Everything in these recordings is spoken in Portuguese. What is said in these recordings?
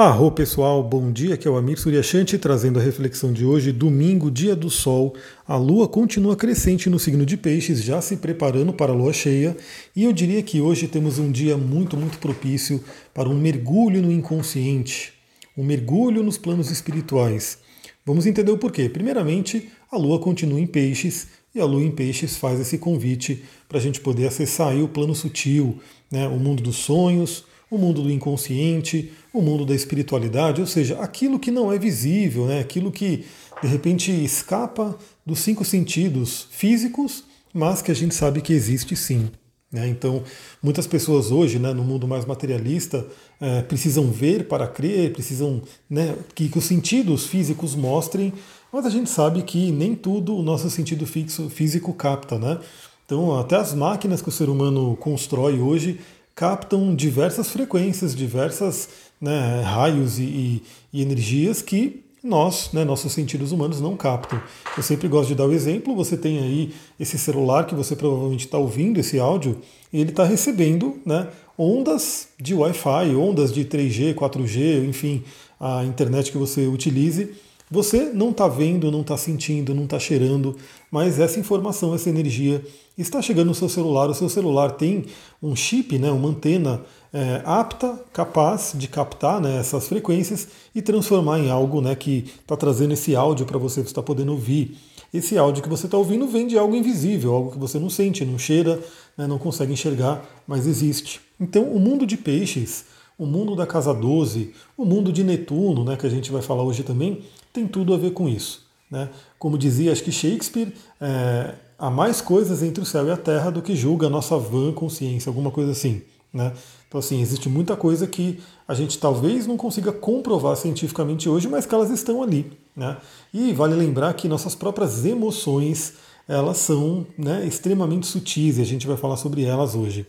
Arro pessoal, bom dia, aqui é o Amir Suryashanti trazendo a reflexão de hoje, domingo, dia do sol. A lua continua crescente no signo de Peixes, já se preparando para a lua cheia, e eu diria que hoje temos um dia muito, muito propício para um mergulho no inconsciente, um mergulho nos planos espirituais. Vamos entender o porquê. Primeiramente, a lua continua em Peixes, e a lua em Peixes faz esse convite para a gente poder acessar o plano sutil, né, o mundo dos sonhos, o mundo do inconsciente, o mundo da espiritualidade, ou seja, aquilo que não é visível, né? aquilo que de repente escapa dos cinco sentidos físicos, mas que a gente sabe que existe sim. Né? Então, muitas pessoas hoje, né, no mundo mais materialista, é, precisam ver para crer, precisam né, que, que os sentidos físicos mostrem, mas a gente sabe que nem tudo o nosso sentido fixo, físico capta. Né? Então, até as máquinas que o ser humano constrói hoje captam diversas frequências, diversas né, raios e, e, e, energias que nós, né, nossos sentidos humanos, não captam. Eu sempre gosto de dar o exemplo: você tem aí esse celular que você provavelmente está ouvindo esse áudio, e ele está recebendo né, ondas de Wi-Fi, ondas de 3G, 4G, enfim, a internet que você utilize. Você não está vendo, não está sentindo, não está cheirando, mas essa informação, essa energia está chegando no seu celular. O seu celular tem um chip, né, uma antena é, apta, capaz de captar né, essas frequências e transformar em algo né, que está trazendo esse áudio para você, você está podendo ouvir. Esse áudio que você está ouvindo vem de algo invisível, algo que você não sente, não cheira, né, não consegue enxergar, mas existe. Então, o mundo de peixes, o mundo da casa 12, o mundo de Netuno, né, que a gente vai falar hoje também, tem tudo a ver com isso. Né? Como dizia, acho que Shakespeare, é, há mais coisas entre o céu e a terra do que julga a nossa vã consciência, alguma coisa assim. Né? Então, assim, existe muita coisa que a gente talvez não consiga comprovar cientificamente hoje, mas que elas estão ali. Né? E vale lembrar que nossas próprias emoções, elas são né, extremamente sutis e a gente vai falar sobre elas hoje.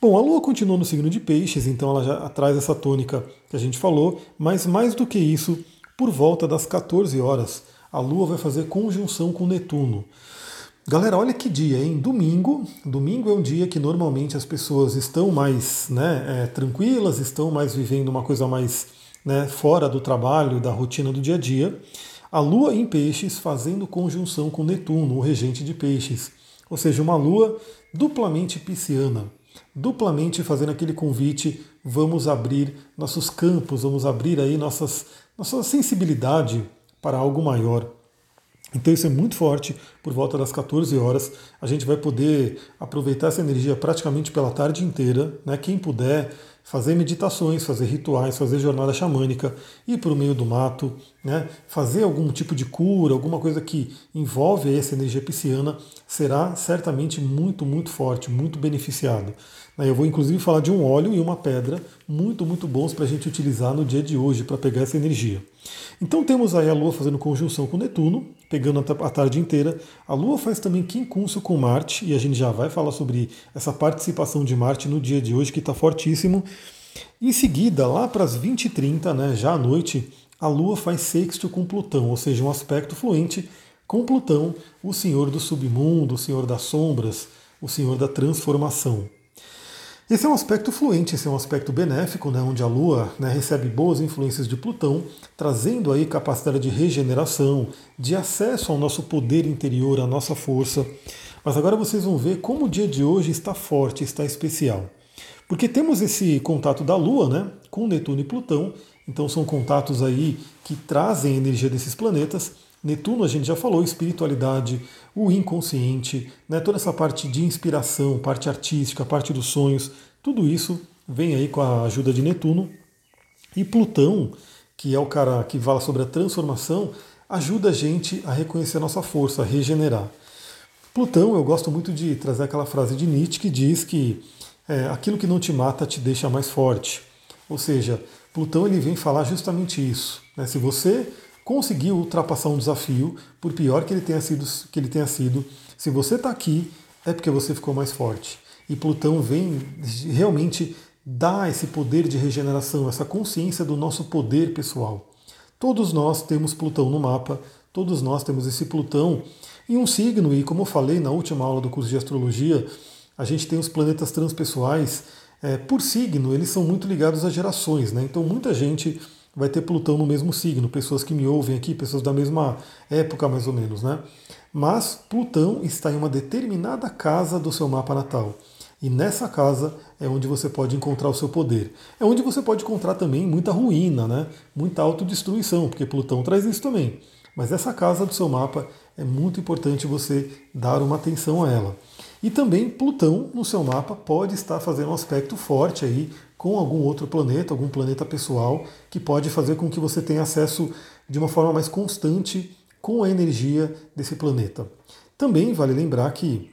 Bom, a Lua continua no signo de Peixes, então ela já traz essa tônica que a gente falou, mas mais do que isso, por volta das 14 horas, a Lua vai fazer conjunção com Netuno. Galera, olha que dia, hein? Domingo. Domingo é um dia que normalmente as pessoas estão mais né, é, tranquilas, estão mais vivendo uma coisa mais né, fora do trabalho, da rotina do dia a dia. A Lua em Peixes fazendo conjunção com Netuno, o regente de Peixes. Ou seja, uma Lua duplamente pisciana duplamente fazendo aquele convite, vamos abrir nossos campos, vamos abrir aí nossas, nossa sensibilidade para algo maior. Então isso é muito forte, por volta das 14 horas, a gente vai poder aproveitar essa energia praticamente pela tarde inteira, né? Quem puder fazer meditações, fazer rituais, fazer jornada xamânica, ir para o meio do mato, né? fazer algum tipo de cura, alguma coisa que envolve essa energia pisciana, será certamente muito, muito forte, muito beneficiado. Eu vou inclusive falar de um óleo e uma pedra muito, muito bons para a gente utilizar no dia de hoje para pegar essa energia. Então temos aí a Lua fazendo conjunção com Netuno, pegando a tarde inteira. A Lua faz também quincúncio com Marte, e a gente já vai falar sobre essa participação de Marte no dia de hoje, que está fortíssimo. Em seguida, lá para as 20h30, né, já à noite, a Lua faz sexto com Plutão, ou seja, um aspecto fluente com Plutão, o senhor do submundo, o senhor das sombras, o senhor da transformação. Esse é um aspecto fluente, esse é um aspecto benéfico, né, onde a Lua né, recebe boas influências de Plutão, trazendo aí capacidade de regeneração, de acesso ao nosso poder interior, à nossa força. Mas agora vocês vão ver como o dia de hoje está forte, está especial. Porque temos esse contato da Lua né, com Netuno e Plutão, então são contatos aí que trazem a energia desses planetas, Netuno, a gente já falou, espiritualidade, o inconsciente, né, toda essa parte de inspiração, parte artística, parte dos sonhos, tudo isso vem aí com a ajuda de Netuno. E Plutão, que é o cara que fala sobre a transformação, ajuda a gente a reconhecer a nossa força, a regenerar. Plutão, eu gosto muito de trazer aquela frase de Nietzsche que diz que é, aquilo que não te mata te deixa mais forte. Ou seja, Plutão ele vem falar justamente isso. Né? Se você conseguiu ultrapassar um desafio, por pior que ele tenha sido, que ele tenha sido. Se você está aqui, é porque você ficou mais forte. E Plutão vem realmente dar esse poder de regeneração, essa consciência do nosso poder pessoal. Todos nós temos Plutão no mapa, todos nós temos esse Plutão em um signo, e como eu falei na última aula do curso de astrologia, a gente tem os planetas transpessoais. É, por signo, eles são muito ligados a gerações, né? Então muita gente vai ter Plutão no mesmo signo, pessoas que me ouvem aqui, pessoas da mesma época mais ou menos, né? Mas Plutão está em uma determinada casa do seu mapa natal. E nessa casa é onde você pode encontrar o seu poder. É onde você pode encontrar também muita ruína, né? muita autodestruição, porque Plutão traz isso também. Mas essa casa do seu mapa é muito importante você dar uma atenção a ela. E também Plutão no seu mapa pode estar fazendo um aspecto forte aí com algum outro planeta, algum planeta pessoal, que pode fazer com que você tenha acesso de uma forma mais constante com a energia desse planeta. Também vale lembrar que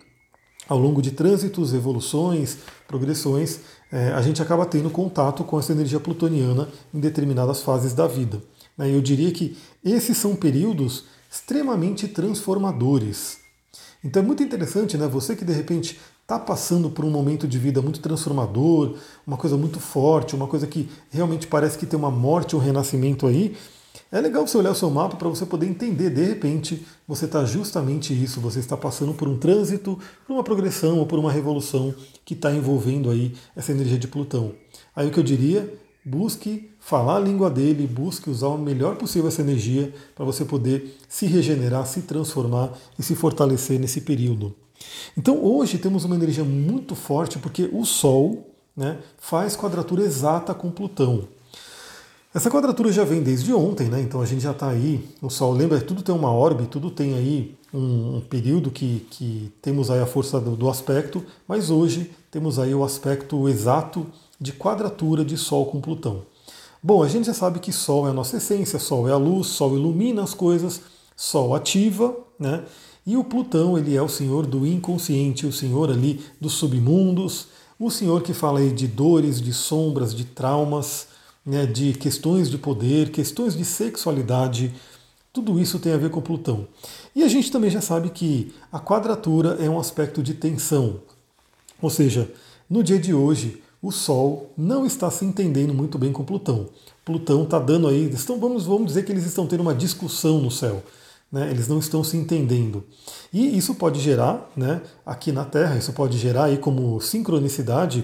ao longo de trânsitos, evoluções, progressões, é, a gente acaba tendo contato com essa energia plutoniana em determinadas fases da vida. Né? Eu diria que esses são períodos extremamente transformadores. Então é muito interessante, né? Você que de repente está passando por um momento de vida muito transformador, uma coisa muito forte, uma coisa que realmente parece que tem uma morte um renascimento aí, é legal você olhar o seu mapa para você poder entender, de repente, você está justamente isso, você está passando por um trânsito, por uma progressão ou por uma revolução que está envolvendo aí essa energia de Plutão. Aí o que eu diria, busque falar a língua dele, busque usar o melhor possível essa energia para você poder se regenerar, se transformar e se fortalecer nesse período. Então hoje temos uma energia muito forte porque o Sol né, faz quadratura exata com Plutão. Essa quadratura já vem desde ontem, né? Então a gente já está aí. O Sol, lembra, tudo tem uma órbita, tudo tem aí um, um período que, que, temos aí a força do, do, aspecto, mas hoje temos aí o aspecto exato de quadratura de Sol com Plutão. Bom, a gente já sabe que Sol é a nossa essência, Sol é a luz, Sol ilumina as coisas, Sol ativa, né? E o Plutão, ele é o senhor do inconsciente, o senhor ali dos submundos, o senhor que fala aí de dores, de sombras, de traumas, né, de questões de poder, questões de sexualidade, tudo isso tem a ver com Plutão. E a gente também já sabe que a quadratura é um aspecto de tensão. Ou seja, no dia de hoje, o Sol não está se entendendo muito bem com Plutão. Plutão está dando aí, estão, vamos, vamos dizer que eles estão tendo uma discussão no céu. Né, eles não estão se entendendo. E isso pode gerar, né, aqui na Terra, isso pode gerar aí como sincronicidade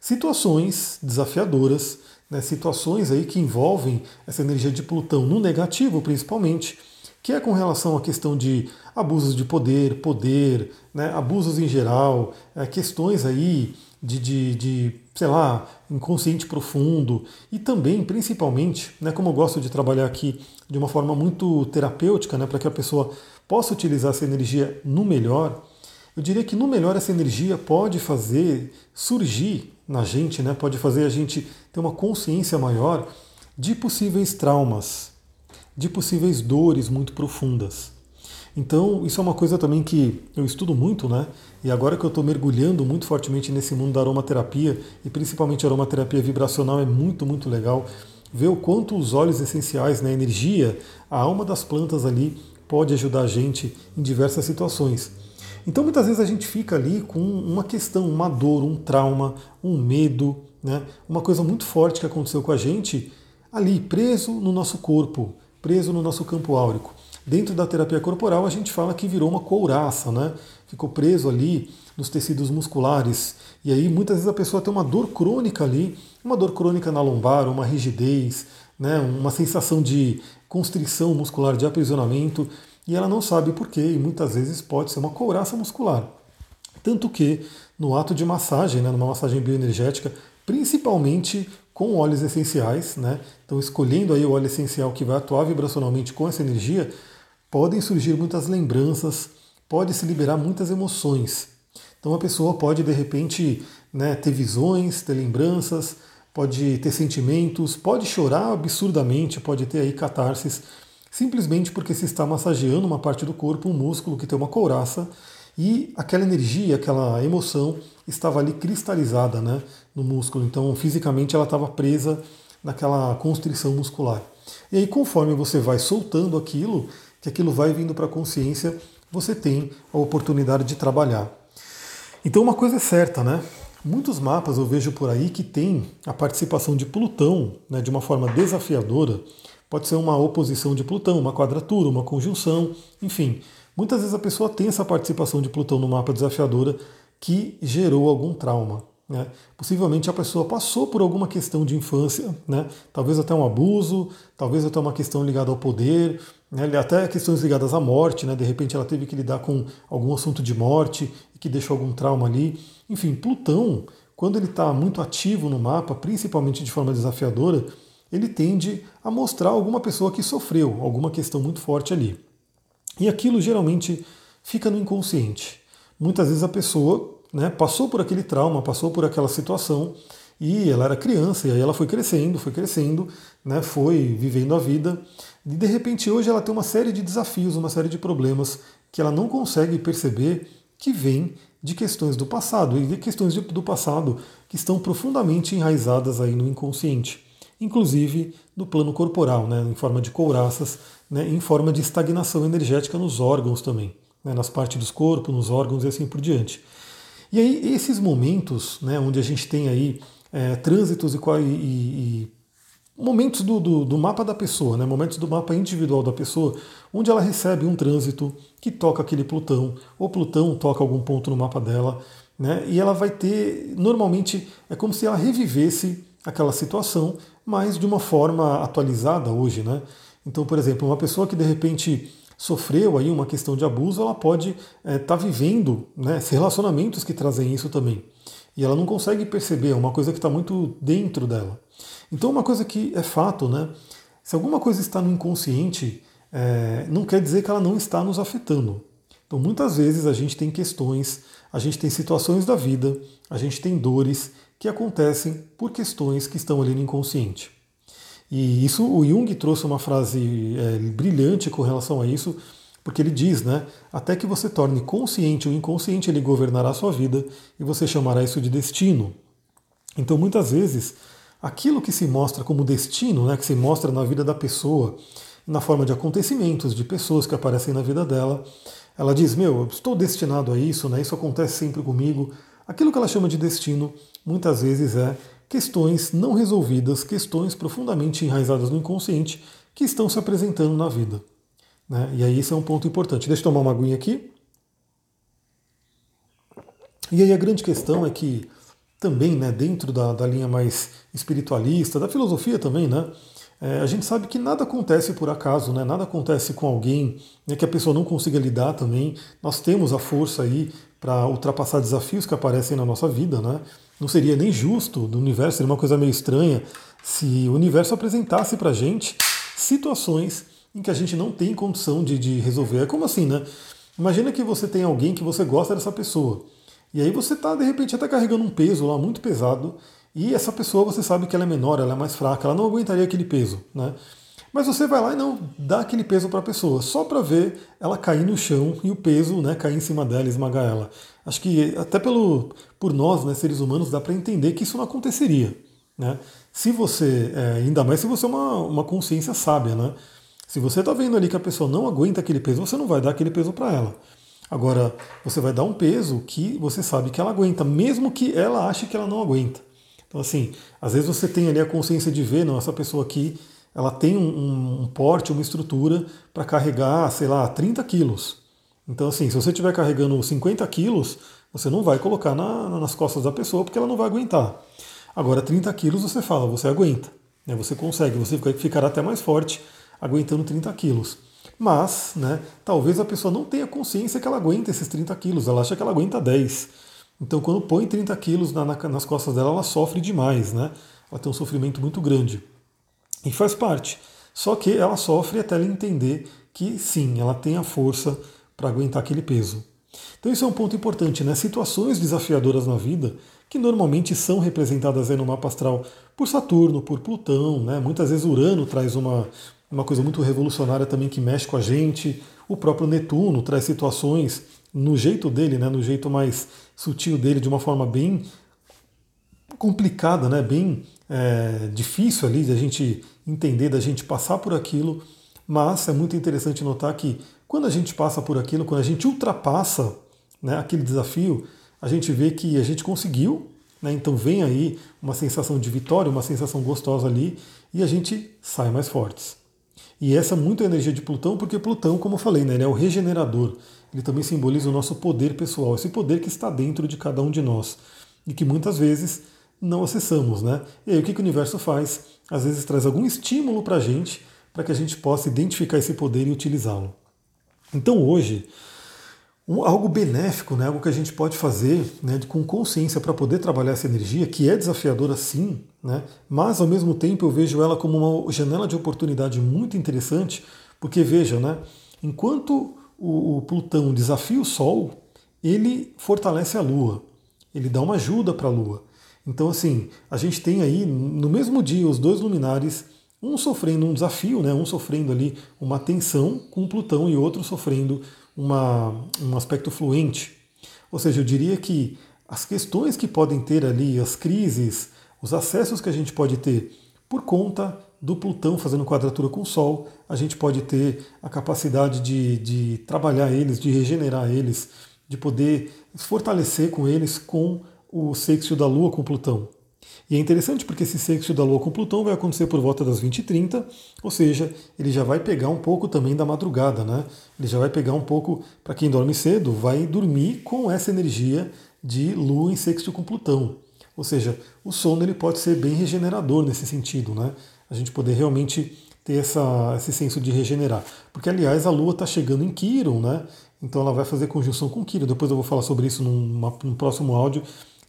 situações desafiadoras né, situações aí que envolvem essa energia de Plutão no negativo, principalmente, que é com relação à questão de abusos de poder, poder, né, abusos em geral, é, questões aí de, de, de, sei lá, inconsciente profundo e também, principalmente, né, como eu gosto de trabalhar aqui de uma forma muito terapêutica, né, para que a pessoa possa utilizar essa energia no melhor, eu diria que no melhor essa energia pode fazer surgir na gente, né, pode fazer a gente ter uma consciência maior de possíveis traumas, de possíveis dores muito profundas. Então, isso é uma coisa também que eu estudo muito, né? E agora que eu estou mergulhando muito fortemente nesse mundo da aromaterapia, e principalmente a aromaterapia vibracional, é muito, muito legal ver o quanto os óleos essenciais, né, a energia, a alma das plantas ali, pode ajudar a gente em diversas situações. Então muitas vezes a gente fica ali com uma questão, uma dor, um trauma, um medo, né? uma coisa muito forte que aconteceu com a gente ali, preso no nosso corpo, preso no nosso campo áurico. Dentro da terapia corporal a gente fala que virou uma couraça, né? ficou preso ali nos tecidos musculares. E aí muitas vezes a pessoa tem uma dor crônica ali, uma dor crônica na lombar, uma rigidez, né? uma sensação de constrição muscular, de aprisionamento e ela não sabe por quê, e muitas vezes pode ser uma couraça muscular. Tanto que no ato de massagem, né, numa massagem bioenergética, principalmente com óleos essenciais, né, então escolhendo aí o óleo essencial que vai atuar vibracionalmente com essa energia, podem surgir muitas lembranças, pode se liberar muitas emoções. Então a pessoa pode de repente né, ter visões, ter lembranças, pode ter sentimentos, pode chorar absurdamente, pode ter aí catarses simplesmente porque se está massageando uma parte do corpo, um músculo que tem uma couraça, e aquela energia, aquela emoção estava ali cristalizada né, no músculo. Então, fisicamente, ela estava presa naquela constrição muscular. E aí, conforme você vai soltando aquilo, que aquilo vai vindo para a consciência, você tem a oportunidade de trabalhar. Então, uma coisa é certa, né? Muitos mapas eu vejo por aí que tem a participação de Plutão né, de uma forma desafiadora Pode ser uma oposição de Plutão, uma quadratura, uma conjunção, enfim. Muitas vezes a pessoa tem essa participação de Plutão no mapa desafiadora que gerou algum trauma. Né? Possivelmente a pessoa passou por alguma questão de infância, né? talvez até um abuso, talvez até uma questão ligada ao poder, né? até questões ligadas à morte, né? de repente ela teve que lidar com algum assunto de morte que deixou algum trauma ali. Enfim, Plutão, quando ele está muito ativo no mapa, principalmente de forma desafiadora, ele tende a mostrar alguma pessoa que sofreu alguma questão muito forte ali. E aquilo geralmente fica no inconsciente. Muitas vezes a pessoa né, passou por aquele trauma, passou por aquela situação e ela era criança, e aí ela foi crescendo, foi crescendo, né, foi vivendo a vida, e de repente hoje ela tem uma série de desafios, uma série de problemas que ela não consegue perceber que vêm de questões do passado, e de questões do passado que estão profundamente enraizadas aí no inconsciente, inclusive no plano corporal, né, em forma de couraças, né, em forma de estagnação energética nos órgãos também, né, nas partes dos corpos, nos órgãos e assim por diante. E aí, esses momentos, né, onde a gente tem aí é, trânsitos e, e, e momentos do, do, do, mapa da pessoa, né, momentos do mapa individual da pessoa, onde ela recebe um trânsito que toca aquele Plutão, ou Plutão toca algum ponto no mapa dela, né, e ela vai ter, normalmente, é como se ela revivesse aquela situação, mas de uma forma atualizada hoje. Né? Então, por exemplo, uma pessoa que de repente sofreu aí uma questão de abuso, ela pode estar é, tá vivendo né, relacionamentos que trazem isso também. E ela não consegue perceber, é uma coisa que está muito dentro dela. Então, uma coisa que é fato, né? Se alguma coisa está no inconsciente, é, não quer dizer que ela não está nos afetando. Então, muitas vezes a gente tem questões, a gente tem situações da vida, a gente tem dores que acontecem por questões que estão ali no inconsciente. E isso o Jung trouxe uma frase é, brilhante com relação a isso, porque ele diz, né? Até que você torne consciente o inconsciente, ele governará a sua vida e você chamará isso de destino. Então, muitas vezes, aquilo que se mostra como destino, né, que se mostra na vida da pessoa, na forma de acontecimentos, de pessoas que aparecem na vida dela, ela diz: Meu, eu estou destinado a isso, né, isso acontece sempre comigo. Aquilo que ela chama de destino, muitas vezes é questões não resolvidas, questões profundamente enraizadas no inconsciente que estão se apresentando na vida. Né? E aí esse é um ponto importante. Deixa eu tomar uma aguinha aqui. E aí a grande questão é que também, né, dentro da, da linha mais espiritualista, da filosofia também, né, é, a gente sabe que nada acontece por acaso, né, nada acontece com alguém né, que a pessoa não consiga lidar também. Nós temos a força aí para ultrapassar desafios que aparecem na nossa vida, né? Não seria nem justo do universo, seria uma coisa meio estranha se o universo apresentasse para a gente situações em que a gente não tem condição de, de resolver. É como assim, né? Imagina que você tem alguém que você gosta dessa pessoa. E aí você está, de repente, até carregando um peso lá muito pesado, e essa pessoa você sabe que ela é menor, ela é mais fraca, ela não aguentaria aquele peso, né? Mas você vai lá e não dá aquele peso para a pessoa, só para ver ela cair no chão e o peso né, cair em cima dela esmagar ela. Acho que até pelo, por nós, né, seres humanos, dá para entender que isso não aconteceria. Né? Se você, é, ainda mais se você é uma, uma consciência sábia, né? Se você está vendo ali que a pessoa não aguenta aquele peso, você não vai dar aquele peso para ela. Agora, você vai dar um peso que você sabe que ela aguenta, mesmo que ela ache que ela não aguenta. Então, assim, às vezes você tem ali a consciência de ver, não, essa pessoa aqui ela tem um, um porte, uma estrutura para carregar, sei lá, 30 quilos. Então, assim, se você estiver carregando 50 quilos, você não vai colocar na, nas costas da pessoa porque ela não vai aguentar. Agora, 30 quilos você fala, você aguenta. Né? Você consegue, você ficará até mais forte aguentando 30 quilos. Mas, né, talvez a pessoa não tenha consciência que ela aguenta esses 30 quilos, ela acha que ela aguenta 10. Então, quando põe 30 quilos na, na, nas costas dela, ela sofre demais, né? Ela tem um sofrimento muito grande. E faz parte. Só que ela sofre até ela entender que sim, ela tem a força para aguentar aquele peso. Então isso é um ponto importante, né? Situações desafiadoras na vida, que normalmente são representadas aí no mapa astral por Saturno, por Plutão, né? Muitas vezes Urano traz uma, uma coisa muito revolucionária também que mexe com a gente. O próprio Netuno traz situações no jeito dele, né? No jeito mais sutil dele, de uma forma bem complicada, né? Bem é, difícil ali de a gente entender, da gente passar por aquilo, mas é muito interessante notar que quando a gente passa por aquilo, quando a gente ultrapassa né, aquele desafio, a gente vê que a gente conseguiu, né, então vem aí uma sensação de vitória, uma sensação gostosa ali, e a gente sai mais fortes. E essa é muito a energia de Plutão, porque Plutão, como eu falei, né, ele é o regenerador. Ele também simboliza o nosso poder pessoal, esse poder que está dentro de cada um de nós. e que muitas vezes não acessamos. Né? E aí o que, que o universo faz? Às vezes traz algum estímulo para a gente, para que a gente possa identificar esse poder e utilizá-lo. Então hoje, um, algo benéfico, né, algo que a gente pode fazer né, com consciência para poder trabalhar essa energia, que é desafiadora sim, né, mas ao mesmo tempo eu vejo ela como uma janela de oportunidade muito interessante, porque veja, né, enquanto o, o Plutão desafia o Sol, ele fortalece a Lua, ele dá uma ajuda para a Lua. Então, assim, a gente tem aí no mesmo dia os dois luminares, um sofrendo um desafio, né, um sofrendo ali uma tensão com Plutão e outro sofrendo uma, um aspecto fluente. Ou seja, eu diria que as questões que podem ter ali, as crises, os acessos que a gente pode ter por conta do Plutão fazendo quadratura com o Sol, a gente pode ter a capacidade de, de trabalhar eles, de regenerar eles, de poder fortalecer com eles com o sexto da Lua com Plutão. E é interessante porque esse sexto da Lua com Plutão vai acontecer por volta das 20h30, ou seja, ele já vai pegar um pouco também da madrugada, né? Ele já vai pegar um pouco, para quem dorme cedo, vai dormir com essa energia de Lua em sexto com Plutão. Ou seja, o sono ele pode ser bem regenerador nesse sentido, né? A gente poder realmente ter essa, esse senso de regenerar. Porque, aliás, a Lua está chegando em Quiron, né? Então ela vai fazer conjunção com Quiron. Depois eu vou falar sobre isso num, num próximo áudio,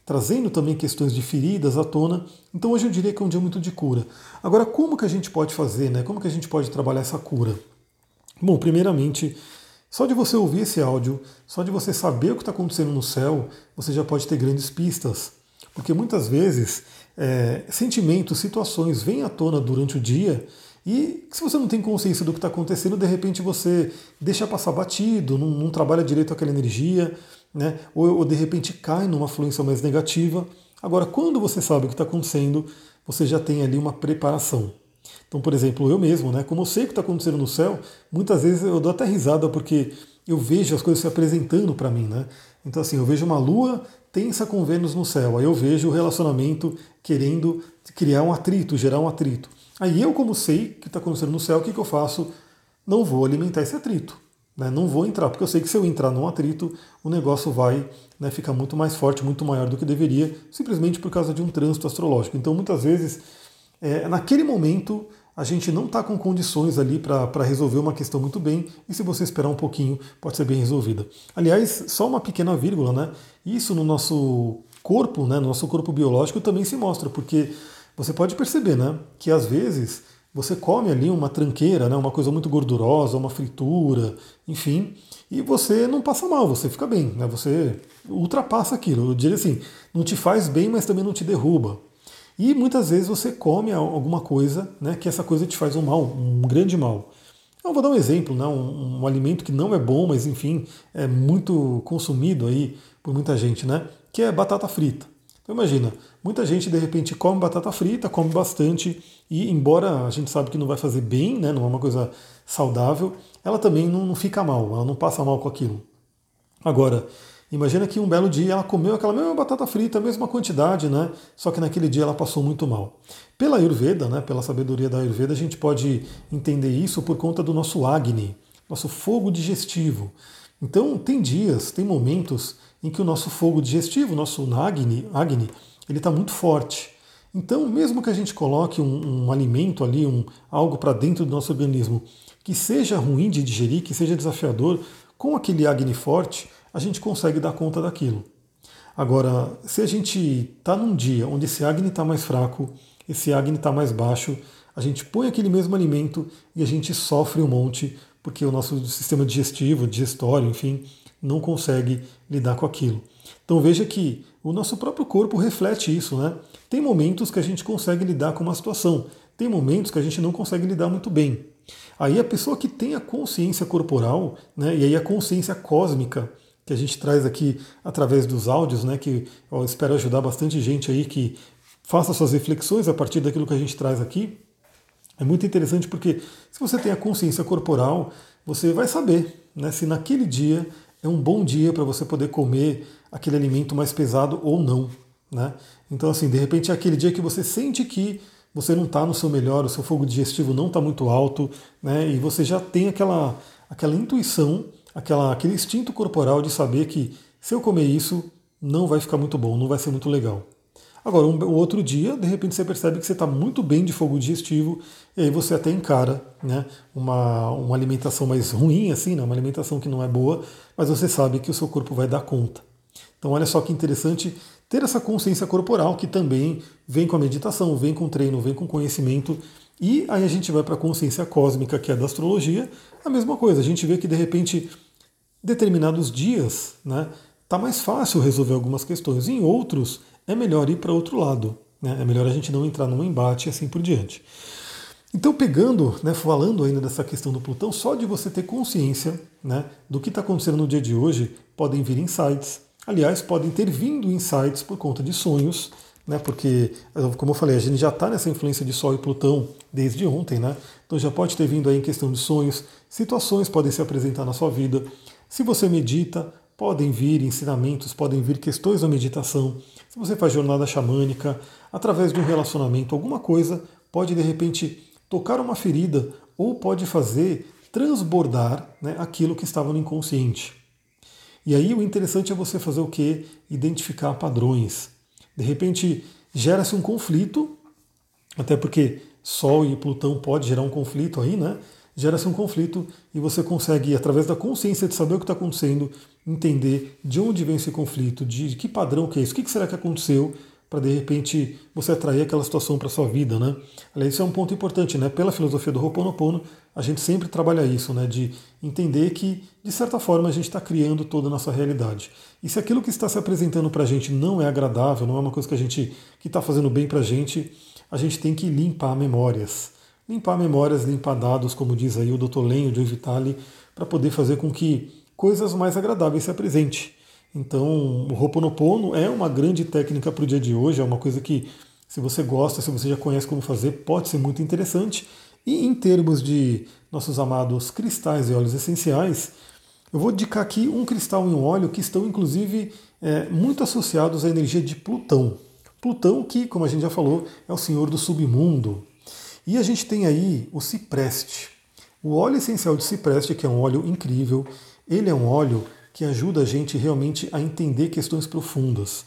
trazendo também questões de feridas à tona. Então hoje eu diria que é um dia muito de cura. Agora, como que a gente pode fazer, né? Como que a gente pode trabalhar essa cura? Bom, primeiramente, só de você ouvir esse áudio, só de você saber o que está acontecendo no céu, você já pode ter grandes pistas. Porque muitas vezes é, sentimentos, situações vêm à tona durante o dia e se você não tem consciência do que está acontecendo, de repente você deixa passar batido, não, não trabalha direito aquela energia, né? Ou, ou, de repente cai numa fluência mais negativa. Agora, quando você sabe o que está acontecendo, você já tem ali uma preparação. Então, por exemplo, eu mesmo, né? Como eu sei o que está acontecendo no céu, muitas vezes eu dou até risada porque eu vejo as coisas se apresentando para mim, né? Então, assim, eu vejo uma lua tensa com Vênus no céu, aí eu vejo o relacionamento querendo criar um atrito, gerar um atrito. Aí eu, como sei o que está acontecendo no céu, o que, que eu faço? Não vou alimentar esse atrito. Né? Não vou entrar, porque eu sei que se eu entrar num atrito, o negócio vai né, ficar muito mais forte, muito maior do que deveria, simplesmente por causa de um trânsito astrológico. Então, muitas vezes, é, naquele momento, a gente não está com condições ali para resolver uma questão muito bem, e se você esperar um pouquinho, pode ser bem resolvida. Aliás, só uma pequena vírgula, né? Isso no nosso corpo, né, no nosso corpo biológico também se mostra, porque você pode perceber né, que às vezes você come ali uma tranqueira, né, uma coisa muito gordurosa, uma fritura, enfim, e você não passa mal, você fica bem, né, você ultrapassa aquilo. Eu diria assim, não te faz bem, mas também não te derruba. E muitas vezes você come alguma coisa né, que essa coisa te faz um mal, um grande mal. Eu vou dar um exemplo, né, um, um alimento que não é bom, mas enfim, é muito consumido aí por muita gente, né, que é batata frita. Então imagina, muita gente de repente come batata frita, come bastante, e embora a gente sabe que não vai fazer bem, né, não é uma coisa saudável, ela também não, não fica mal, ela não passa mal com aquilo. Agora, imagina que um belo dia ela comeu aquela mesma batata frita, a mesma quantidade, né? Só que naquele dia ela passou muito mal. Pela Ayurveda, né, pela sabedoria da Ayurveda, a gente pode entender isso por conta do nosso Agni, nosso fogo digestivo. Então, tem dias, tem momentos em que o nosso fogo digestivo, o nosso Agni, Agni ele está muito forte. Então, mesmo que a gente coloque um, um alimento ali, um, algo para dentro do nosso organismo que seja ruim de digerir, que seja desafiador, com aquele Agni forte, a gente consegue dar conta daquilo. Agora, se a gente está num dia onde esse Agni está mais fraco, esse Agni está mais baixo, a gente põe aquele mesmo alimento e a gente sofre um monte, porque o nosso sistema digestivo, digestório, enfim, não consegue lidar com aquilo. Então veja que o nosso próprio corpo reflete isso, né? Tem momentos que a gente consegue lidar com uma situação, tem momentos que a gente não consegue lidar muito bem. Aí a pessoa que tem a consciência corporal, né, e aí a consciência cósmica, que a gente traz aqui através dos áudios, né, que eu espero ajudar bastante gente aí que faça suas reflexões a partir daquilo que a gente traz aqui. É muito interessante porque se você tem a consciência corporal, você vai saber né, se naquele dia é um bom dia para você poder comer aquele alimento mais pesado ou não. Né? Então, assim, de repente é aquele dia que você sente que você não está no seu melhor, o seu fogo digestivo não está muito alto, né? e você já tem aquela, aquela intuição, aquela, aquele instinto corporal de saber que se eu comer isso, não vai ficar muito bom, não vai ser muito legal. Agora, um, um outro dia, de repente você percebe que você está muito bem de fogo digestivo, e aí você até encara né, uma, uma alimentação mais ruim, assim, né, uma alimentação que não é boa, mas você sabe que o seu corpo vai dar conta. Então, olha só que interessante ter essa consciência corporal que também vem com a meditação, vem com o treino, vem com conhecimento. E aí a gente vai para a consciência cósmica, que é da astrologia, a mesma coisa. A gente vê que de repente, determinados dias, né, tá mais fácil resolver algumas questões. Em outros, é melhor ir para outro lado. Né? É melhor a gente não entrar num embate e assim por diante. Então, pegando, né, falando ainda dessa questão do Plutão, só de você ter consciência né, do que está acontecendo no dia de hoje, podem vir insights. Aliás, podem ter vindo insights por conta de sonhos, né, porque, como eu falei, a gente já está nessa influência de Sol e Plutão desde ontem, né? Então já pode ter vindo aí em questão de sonhos, situações podem se apresentar na sua vida. Se você medita, podem vir ensinamentos, podem vir questões da meditação. Se você faz jornada xamânica, através de um relacionamento, alguma coisa pode de repente tocar uma ferida ou pode fazer transbordar né, aquilo que estava no inconsciente. E aí o interessante é você fazer o que? Identificar padrões. De repente gera-se um conflito, até porque Sol e Plutão pode gerar um conflito aí, né? Gera-se um conflito e você consegue, através da consciência de saber o que está acontecendo, entender de onde vem esse conflito, de que padrão que é isso, o que será que aconteceu para de repente você atrair aquela situação para sua vida, né? Aliás, isso é um ponto importante, né? Pela filosofia do Ho'oponopono, a gente sempre trabalha isso, né? De entender que, de certa forma, a gente está criando toda a nossa realidade. E se aquilo que está se apresentando para a gente não é agradável, não é uma coisa que a gente que está fazendo bem para a gente, a gente tem que limpar memórias. Limpar memórias, limpar dados, como diz aí o Dr. Lenho de Vitali, para poder fazer com que coisas mais agradáveis se apresentem. Então, o Ho'oponopono é uma grande técnica para o dia de hoje, é uma coisa que, se você gosta, se você já conhece como fazer, pode ser muito interessante. E em termos de nossos amados cristais e óleos essenciais, eu vou indicar aqui um cristal e um óleo que estão, inclusive, é, muito associados à energia de Plutão. Plutão, que, como a gente já falou, é o senhor do submundo. E a gente tem aí o cipreste. O óleo essencial de cipreste, que é um óleo incrível, ele é um óleo que ajuda a gente realmente a entender questões profundas.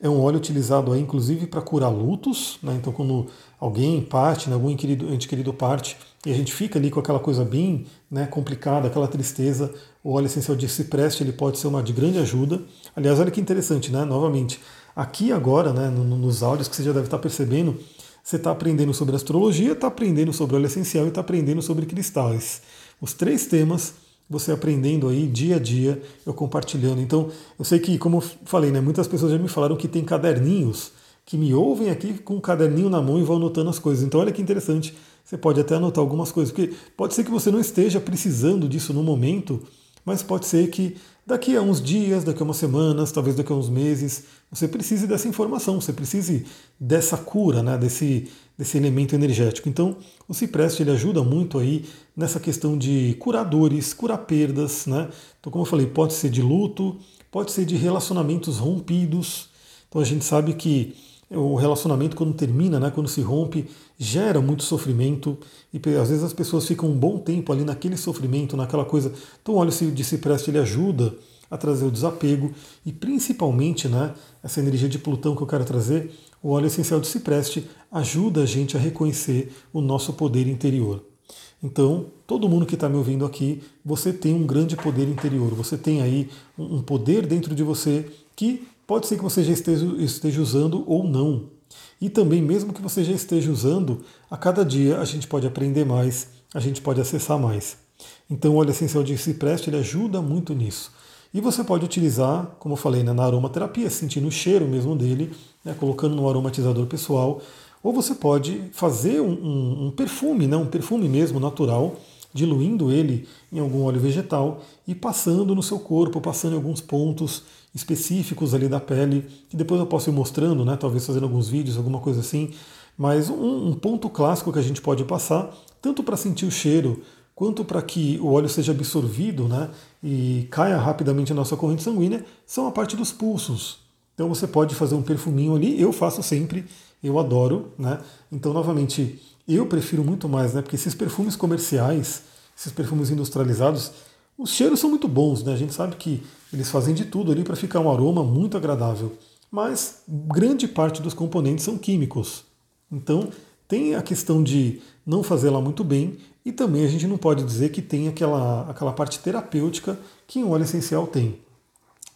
É um óleo utilizado aí, inclusive para curar lutos, né? então quando alguém parte, né, algum ente querido parte, e a gente fica ali com aquela coisa bem né, complicada, aquela tristeza, o óleo essencial de cipreste ele pode ser uma de grande ajuda. Aliás, olha que interessante, né? novamente, aqui agora, né, nos áudios que você já deve estar percebendo, você está aprendendo sobre astrologia, está aprendendo sobre óleo essencial e está aprendendo sobre cristais. Os três temas você aprendendo aí dia a dia, eu compartilhando. Então, eu sei que, como eu falei, né, muitas pessoas já me falaram que tem caderninhos, que me ouvem aqui com um caderninho na mão e vão anotando as coisas. Então, olha que interessante, você pode até anotar algumas coisas, porque pode ser que você não esteja precisando disso no momento, mas pode ser que daqui a uns dias, daqui a umas semanas, talvez daqui a uns meses, você precise dessa informação, você precise dessa cura, né, desse, desse elemento energético. Então, o cipreste ele ajuda muito aí nessa questão de curar dores, curar perdas, né? Então, como eu falei, pode ser de luto, pode ser de relacionamentos rompidos. Então, a gente sabe que o relacionamento quando termina, né, quando se rompe, gera muito sofrimento e às vezes as pessoas ficam um bom tempo ali naquele sofrimento, naquela coisa. Então, o óleo de cipreste ele ajuda a trazer o desapego e principalmente, né, essa energia de Plutão que eu quero trazer, o óleo essencial de cipreste ajuda a gente a reconhecer o nosso poder interior. Então, todo mundo que está me ouvindo aqui, você tem um grande poder interior, você tem aí um poder dentro de você que pode ser que você já esteja, esteja usando ou não. E também, mesmo que você já esteja usando, a cada dia a gente pode aprender mais, a gente pode acessar mais. Então, o óleo essencial de cipreste ele ajuda muito nisso. E você pode utilizar, como eu falei, né, na aromaterapia, sentindo o cheiro mesmo dele, né, colocando no aromatizador pessoal. Ou você pode fazer um, um, um perfume, né, um perfume mesmo natural, diluindo ele em algum óleo vegetal e passando no seu corpo, passando em alguns pontos específicos ali da pele, que depois eu posso ir mostrando, né, talvez fazendo alguns vídeos, alguma coisa assim. Mas um, um ponto clássico que a gente pode passar, tanto para sentir o cheiro, quanto para que o óleo seja absorvido né, e caia rapidamente na nossa corrente sanguínea, são a parte dos pulsos. Então você pode fazer um perfuminho ali, eu faço sempre, eu adoro. Né? Então, novamente, eu prefiro muito mais, né, porque esses perfumes comerciais, esses perfumes industrializados, Os cheiros são muito bons, né? A gente sabe que eles fazem de tudo ali para ficar um aroma muito agradável. Mas grande parte dos componentes são químicos. Então tem a questão de não fazê-la muito bem e também a gente não pode dizer que tem aquela, aquela parte terapêutica que um óleo essencial tem.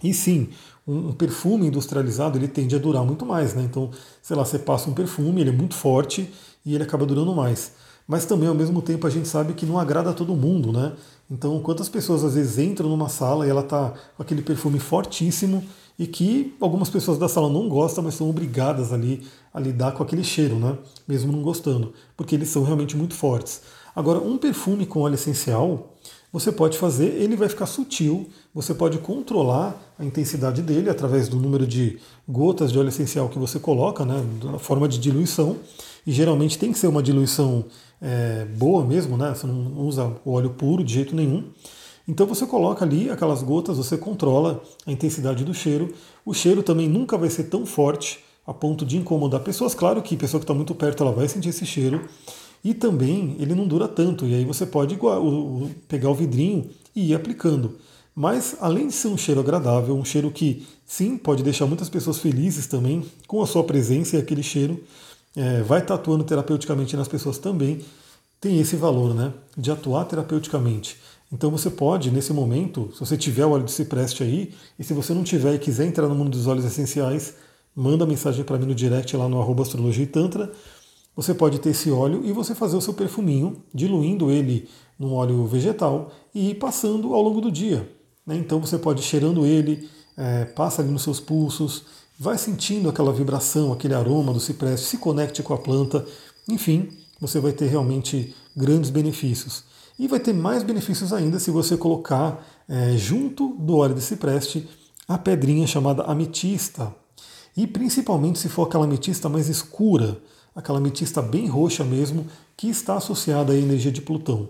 E sim, um, um, perfume industrializado ele tende a durar muito mais, né? Então, sei lá, você passa um perfume, ele é muito forte e ele acaba durando mais. Mas também, ao mesmo tempo, a gente sabe que não agrada a todo mundo, né? Então, quantas pessoas às vezes entram numa sala e ela tá com aquele perfume fortíssimo e que algumas pessoas da sala não gostam, mas são obrigadas ali a lidar com aquele cheiro, né? Mesmo não gostando, porque eles são realmente muito fortes. Agora, um perfume com óleo essencial, você pode fazer, ele vai ficar sutil, você pode controlar a intensidade dele através do número de gotas de óleo essencial que você coloca, né, na forma de diluição, e geralmente tem que ser uma diluição é, boa mesmo, né, você não usa óleo puro de jeito nenhum. Então você coloca ali aquelas gotas, você controla a intensidade do cheiro. O cheiro também nunca vai ser tão forte a ponto de incomodar pessoas. Claro que a pessoa que está muito perto ela vai sentir esse cheiro, e também ele não dura tanto, e aí você pode pegar o vidrinho e ir aplicando. Mas além de ser um cheiro agradável, um cheiro que sim pode deixar muitas pessoas felizes também com a sua presença e aquele cheiro, é, vai estar atuando terapeuticamente nas pessoas também, tem esse valor né, de atuar terapeuticamente. Então você pode, nesse momento, se você tiver o óleo de cipreste aí, e se você não tiver e quiser entrar no mundo dos óleos essenciais, manda mensagem para mim no direct lá no arroba astrologia e tantra, você pode ter esse óleo e você fazer o seu perfuminho, diluindo ele num óleo vegetal e passando ao longo do dia. Né? Então você pode ir cheirando ele, é, passa ali nos seus pulsos, vai sentindo aquela vibração, aquele aroma do cipreste, se conecte com a planta, enfim, você vai ter realmente grandes benefícios. E vai ter mais benefícios ainda se você colocar é, junto do óleo de cipreste a pedrinha chamada ametista. E principalmente se for aquela ametista mais escura, aquela ametista bem roxa mesmo, que está associada à energia de Plutão.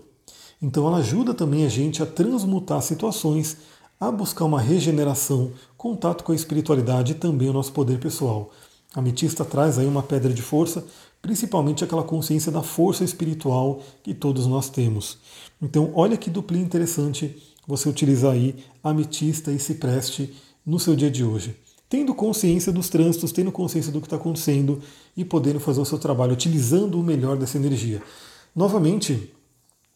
Então ela ajuda também a gente a transmutar situações, a buscar uma regeneração, contato com a espiritualidade e também o nosso poder pessoal. A ametista traz aí uma pedra de força, principalmente aquela consciência da força espiritual que todos nós temos. Então, olha que duplinha interessante você utilizar aí ametista e cipreste no seu dia de hoje tendo consciência dos trânsitos, tendo consciência do que está acontecendo e podendo fazer o seu trabalho, utilizando o melhor dessa energia. Novamente,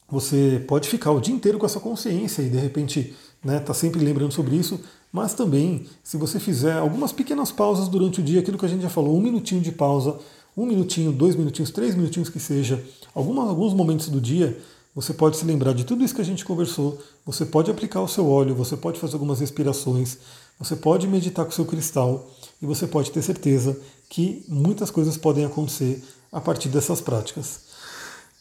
você pode ficar o dia inteiro com essa consciência e de repente né, tá sempre lembrando sobre isso, mas também, se você fizer algumas pequenas pausas durante o dia, aquilo que a gente já falou, um minutinho de pausa, um minutinho, dois minutinhos, três minutinhos que seja, algumas, alguns momentos do dia, você pode se lembrar de tudo isso que a gente conversou, você pode aplicar o seu óleo, você pode fazer algumas respirações, você pode meditar com o seu cristal e você pode ter certeza que muitas coisas podem acontecer a partir dessas práticas.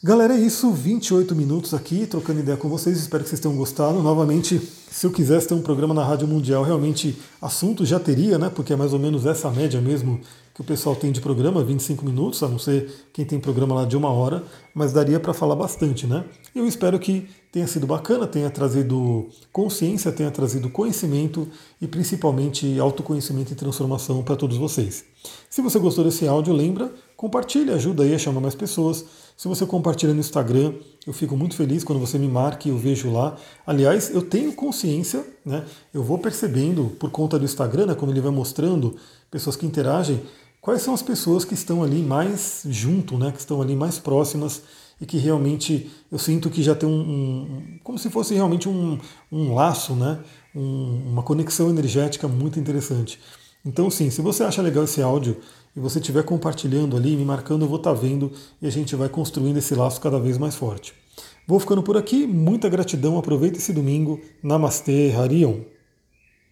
Galera, é isso, 28 minutos aqui, trocando ideia com vocês, espero que vocês tenham gostado. Novamente, se eu quisesse ter um programa na Rádio Mundial, realmente assunto já teria, né? Porque é mais ou menos essa média mesmo que o pessoal tem de programa, 25 minutos, a não ser quem tem programa lá de uma hora, mas daria para falar bastante, né? Eu espero que tenha sido bacana, tenha trazido consciência, tenha trazido conhecimento e principalmente autoconhecimento e transformação para todos vocês. Se você gostou desse áudio, lembra, compartilhe, ajuda aí a chamar mais pessoas. Se você compartilha no Instagram, eu fico muito feliz quando você me marca e eu vejo lá. Aliás, eu tenho consciência, né? Eu vou percebendo por conta do Instagram, né, como ele vai mostrando pessoas que interagem, quais são as pessoas que estão ali mais junto, né, que estão ali mais próximas e que realmente eu sinto que já tem um, um como se fosse realmente um, um laço, né, um, uma conexão energética muito interessante. Então, sim, se você acha legal esse áudio e você estiver compartilhando ali, me marcando, eu vou estar tá vendo e a gente vai construindo esse laço cada vez mais forte. Vou ficando por aqui, muita gratidão, aproveita esse domingo. Namastê, Harion.